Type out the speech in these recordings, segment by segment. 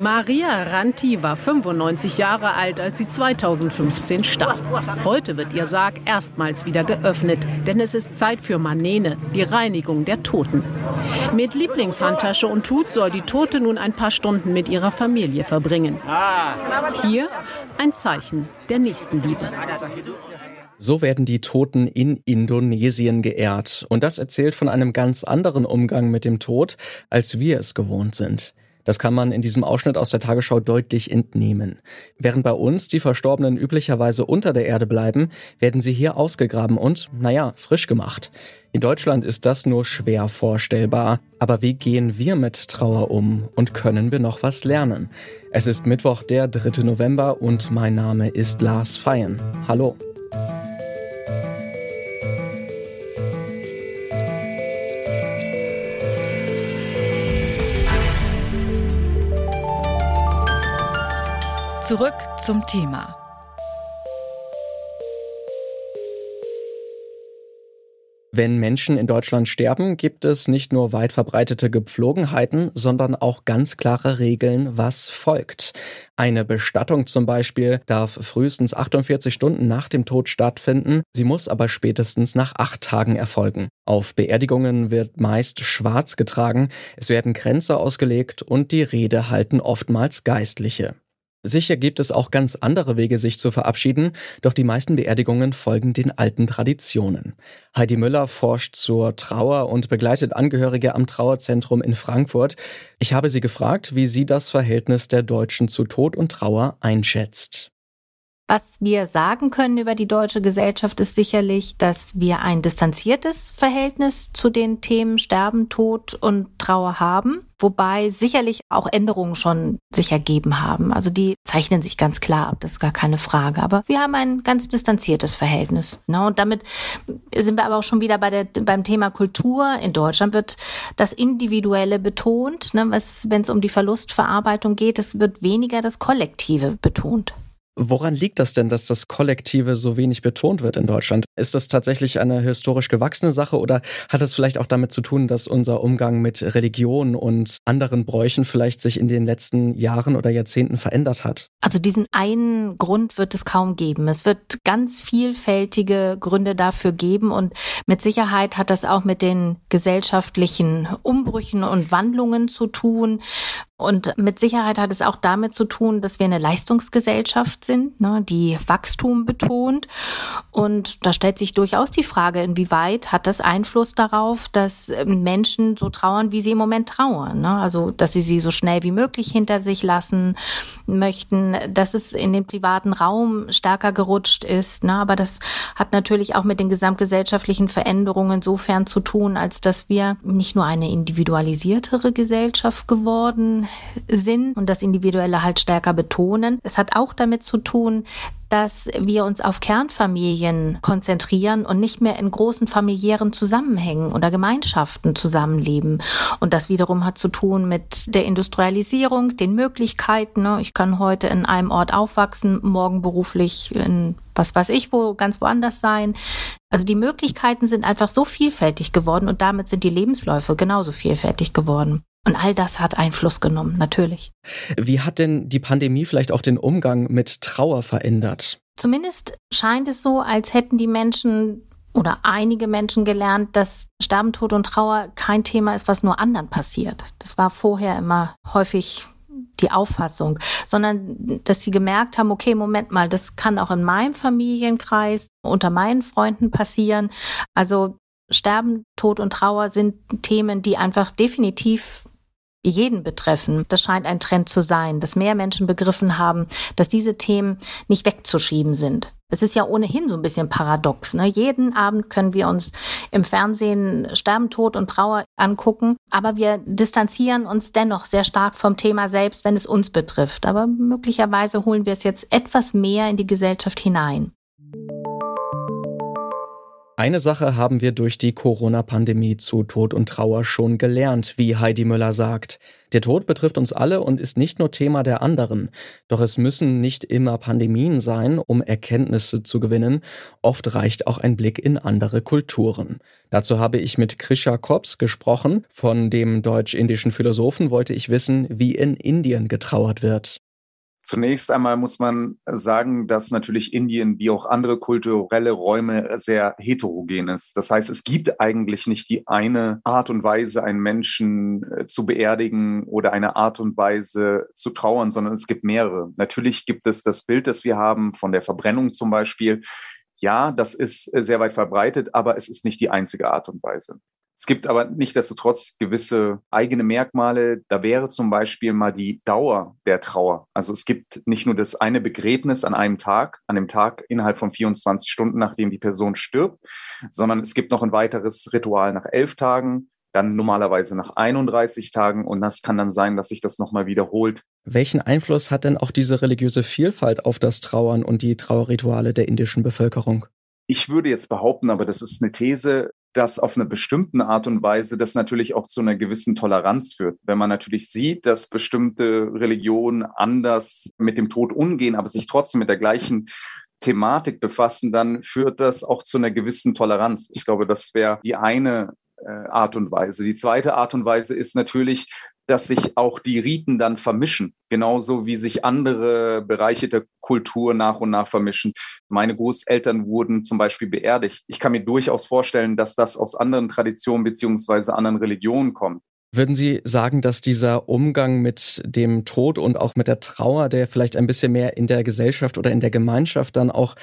Maria Ranti war 95 Jahre alt, als sie 2015 starb. Heute wird ihr Sarg erstmals wieder geöffnet, denn es ist Zeit für Manene, die Reinigung der Toten. Mit Lieblingshandtasche und Tut soll die Tote nun ein paar Stunden mit ihrer Familie verbringen. Hier ein Zeichen der Nächstenliebe. So werden die Toten in Indonesien geehrt. Und das erzählt von einem ganz anderen Umgang mit dem Tod, als wir es gewohnt sind. Das kann man in diesem Ausschnitt aus der Tagesschau deutlich entnehmen. Während bei uns die Verstorbenen üblicherweise unter der Erde bleiben, werden sie hier ausgegraben und, naja, frisch gemacht. In Deutschland ist das nur schwer vorstellbar. Aber wie gehen wir mit Trauer um und können wir noch was lernen? Es ist Mittwoch, der 3. November und mein Name ist Lars Feyen. Hallo. Zurück zum Thema. Wenn Menschen in Deutschland sterben, gibt es nicht nur weit verbreitete Gepflogenheiten, sondern auch ganz klare Regeln, was folgt. Eine Bestattung zum Beispiel darf frühestens 48 Stunden nach dem Tod stattfinden, sie muss aber spätestens nach acht Tagen erfolgen. Auf Beerdigungen wird meist schwarz getragen, es werden Kränze ausgelegt und die Rede halten oftmals Geistliche. Sicher gibt es auch ganz andere Wege, sich zu verabschieden, doch die meisten Beerdigungen folgen den alten Traditionen. Heidi Müller forscht zur Trauer und begleitet Angehörige am Trauerzentrum in Frankfurt. Ich habe sie gefragt, wie sie das Verhältnis der Deutschen zu Tod und Trauer einschätzt. Was wir sagen können über die deutsche Gesellschaft ist sicherlich, dass wir ein distanziertes Verhältnis zu den Themen Sterben, Tod und Trauer haben, wobei sicherlich auch Änderungen schon sich ergeben haben. Also die zeichnen sich ganz klar ab, das ist gar keine Frage. Aber wir haben ein ganz distanziertes Verhältnis. Ne? Und damit sind wir aber auch schon wieder bei der, beim Thema Kultur. In Deutschland wird das Individuelle betont, ne? wenn es um die Verlustverarbeitung geht. Es wird weniger das Kollektive betont. Woran liegt das denn, dass das Kollektive so wenig betont wird in Deutschland? Ist das tatsächlich eine historisch gewachsene Sache oder hat es vielleicht auch damit zu tun, dass unser Umgang mit Religion und anderen Bräuchen vielleicht sich in den letzten Jahren oder Jahrzehnten verändert hat? Also diesen einen Grund wird es kaum geben. Es wird ganz vielfältige Gründe dafür geben und mit Sicherheit hat das auch mit den gesellschaftlichen Umbrüchen und Wandlungen zu tun. Und mit Sicherheit hat es auch damit zu tun, dass wir eine Leistungsgesellschaft sind, ne, die Wachstum betont. Und da stellt sich durchaus die Frage, inwieweit hat das Einfluss darauf, dass ähm, Menschen so trauern, wie sie im Moment trauern. Ne? Also, dass sie sie so schnell wie möglich hinter sich lassen möchten, dass es in den privaten Raum stärker gerutscht ist. Ne? Aber das hat natürlich auch mit den gesamtgesellschaftlichen Veränderungen insofern zu tun, als dass wir nicht nur eine individualisiertere Gesellschaft geworden sind und das Individuelle halt stärker betonen. Es hat auch damit zu tun, dass wir uns auf Kernfamilien konzentrieren und nicht mehr in großen familiären Zusammenhängen oder Gemeinschaften zusammenleben. Und das wiederum hat zu tun mit der Industrialisierung, den Möglichkeiten. Ne? Ich kann heute in einem Ort aufwachsen, morgen beruflich in was weiß ich wo, ganz woanders sein. Also die Möglichkeiten sind einfach so vielfältig geworden und damit sind die Lebensläufe genauso vielfältig geworden. Und all das hat Einfluss genommen, natürlich. Wie hat denn die Pandemie vielleicht auch den Umgang mit Trauer verändert? Zumindest scheint es so, als hätten die Menschen oder einige Menschen gelernt, dass Sterben, Tod und Trauer kein Thema ist, was nur anderen passiert. Das war vorher immer häufig die Auffassung, sondern dass sie gemerkt haben, okay, Moment mal, das kann auch in meinem Familienkreis, unter meinen Freunden passieren. Also Sterben, Tod und Trauer sind Themen, die einfach definitiv jeden betreffen. Das scheint ein Trend zu sein, dass mehr Menschen begriffen haben, dass diese Themen nicht wegzuschieben sind. Es ist ja ohnehin so ein bisschen paradox. Ne? Jeden Abend können wir uns im Fernsehen Sterben, Tod und Trauer angucken, aber wir distanzieren uns dennoch sehr stark vom Thema selbst, wenn es uns betrifft. Aber möglicherweise holen wir es jetzt etwas mehr in die Gesellschaft hinein. Eine Sache haben wir durch die Corona-Pandemie zu Tod und Trauer schon gelernt, wie Heidi Müller sagt. Der Tod betrifft uns alle und ist nicht nur Thema der anderen. Doch es müssen nicht immer Pandemien sein, um Erkenntnisse zu gewinnen. Oft reicht auch ein Blick in andere Kulturen. Dazu habe ich mit Krisha Kops gesprochen. Von dem deutsch-indischen Philosophen wollte ich wissen, wie in Indien getrauert wird. Zunächst einmal muss man sagen, dass natürlich Indien wie auch andere kulturelle Räume sehr heterogen ist. Das heißt, es gibt eigentlich nicht die eine Art und Weise, einen Menschen äh, zu beerdigen oder eine Art und Weise zu trauern, sondern es gibt mehrere. Natürlich gibt es das Bild, das wir haben von der Verbrennung zum Beispiel. Ja, das ist äh, sehr weit verbreitet, aber es ist nicht die einzige Art und Weise. Es gibt aber nichtdestotrotz gewisse eigene Merkmale. Da wäre zum Beispiel mal die Dauer der Trauer. Also es gibt nicht nur das eine Begräbnis an einem Tag, an dem Tag innerhalb von 24 Stunden, nachdem die Person stirbt, sondern es gibt noch ein weiteres Ritual nach elf Tagen, dann normalerweise nach 31 Tagen und das kann dann sein, dass sich das nochmal wiederholt. Welchen Einfluss hat denn auch diese religiöse Vielfalt auf das Trauern und die Trauerrituale der indischen Bevölkerung? Ich würde jetzt behaupten, aber das ist eine These, dass auf eine bestimmte Art und Weise das natürlich auch zu einer gewissen Toleranz führt. Wenn man natürlich sieht, dass bestimmte Religionen anders mit dem Tod umgehen, aber sich trotzdem mit der gleichen Thematik befassen, dann führt das auch zu einer gewissen Toleranz. Ich glaube, das wäre die eine äh, Art und Weise. Die zweite Art und Weise ist natürlich, dass sich auch die Riten dann vermischen, genauso wie sich andere Bereiche der Kultur nach und nach vermischen. Meine Großeltern wurden zum Beispiel beerdigt. Ich kann mir durchaus vorstellen, dass das aus anderen Traditionen beziehungsweise anderen Religionen kommt. Würden Sie sagen, dass dieser Umgang mit dem Tod und auch mit der Trauer, der vielleicht ein bisschen mehr in der Gesellschaft oder in der Gemeinschaft dann auch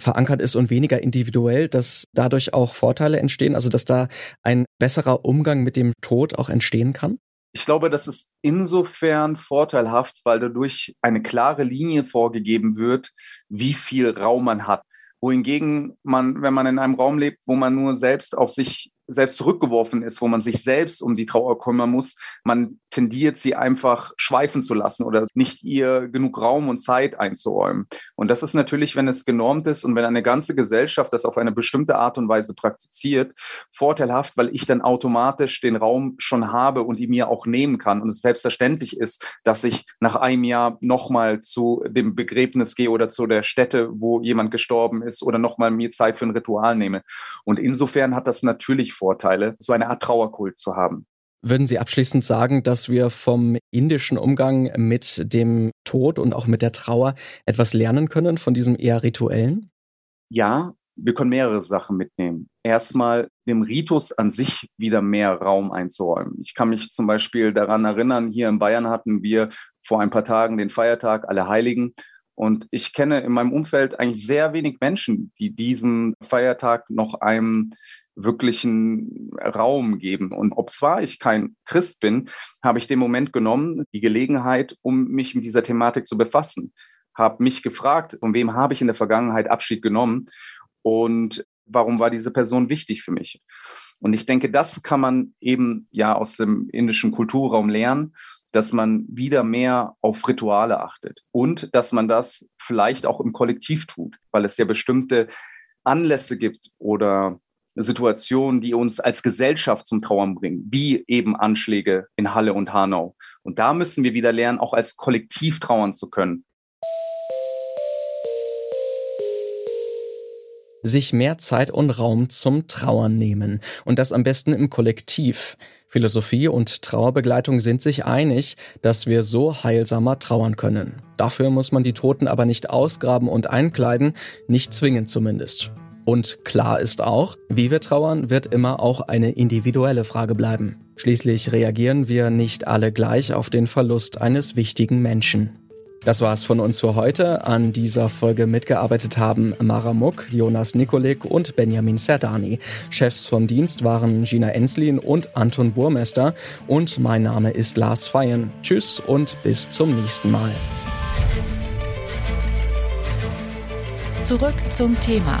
verankert ist und weniger individuell, dass dadurch auch Vorteile entstehen, also dass da ein besserer Umgang mit dem Tod auch entstehen kann? Ich glaube, das ist insofern vorteilhaft, weil dadurch eine klare Linie vorgegeben wird, wie viel Raum man hat. Wohingegen man, wenn man in einem Raum lebt, wo man nur selbst auf sich selbst zurückgeworfen ist, wo man sich selbst um die Trauer kümmern muss, man tendiert sie einfach schweifen zu lassen oder nicht ihr genug Raum und Zeit einzuräumen. Und das ist natürlich, wenn es genormt ist und wenn eine ganze Gesellschaft das auf eine bestimmte Art und Weise praktiziert, vorteilhaft, weil ich dann automatisch den Raum schon habe und ihn mir auch nehmen kann und es selbstverständlich ist, dass ich nach einem Jahr nochmal zu dem Begräbnis gehe oder zu der Stätte, wo jemand gestorben ist oder nochmal mir Zeit für ein Ritual nehme. Und insofern hat das natürlich Vorteile, so eine Art Trauerkult zu haben. Würden Sie abschließend sagen, dass wir vom indischen Umgang mit dem Tod und auch mit der Trauer etwas lernen können von diesem eher rituellen? Ja, wir können mehrere Sachen mitnehmen. Erstmal dem Ritus an sich wieder mehr Raum einzuräumen. Ich kann mich zum Beispiel daran erinnern, hier in Bayern hatten wir vor ein paar Tagen den Feiertag Alle Heiligen. Und ich kenne in meinem Umfeld eigentlich sehr wenig Menschen, die diesen Feiertag noch einem wirklichen Raum geben. Und ob zwar ich kein Christ bin, habe ich den Moment genommen, die Gelegenheit, um mich mit dieser Thematik zu befassen. Habe mich gefragt, von wem habe ich in der Vergangenheit Abschied genommen und warum war diese Person wichtig für mich? Und ich denke, das kann man eben ja aus dem indischen Kulturraum lernen, dass man wieder mehr auf Rituale achtet und dass man das vielleicht auch im Kollektiv tut, weil es ja bestimmte Anlässe gibt oder Situationen, die uns als Gesellschaft zum Trauern bringen, wie eben Anschläge in Halle und Hanau. Und da müssen wir wieder lernen, auch als Kollektiv trauern zu können. sich mehr Zeit und Raum zum Trauern nehmen. Und das am besten im Kollektiv. Philosophie und Trauerbegleitung sind sich einig, dass wir so heilsamer trauern können. Dafür muss man die Toten aber nicht ausgraben und einkleiden, nicht zwingend zumindest. Und klar ist auch, wie wir trauern, wird immer auch eine individuelle Frage bleiben. Schließlich reagieren wir nicht alle gleich auf den Verlust eines wichtigen Menschen. Das war's von uns für heute. An dieser Folge mitgearbeitet haben Mara Muck, Jonas Nikolik und Benjamin Serdani. Chefs vom Dienst waren Gina Enslin und Anton Burmester. Und mein Name ist Lars Feyen. Tschüss und bis zum nächsten Mal. Zurück zum Thema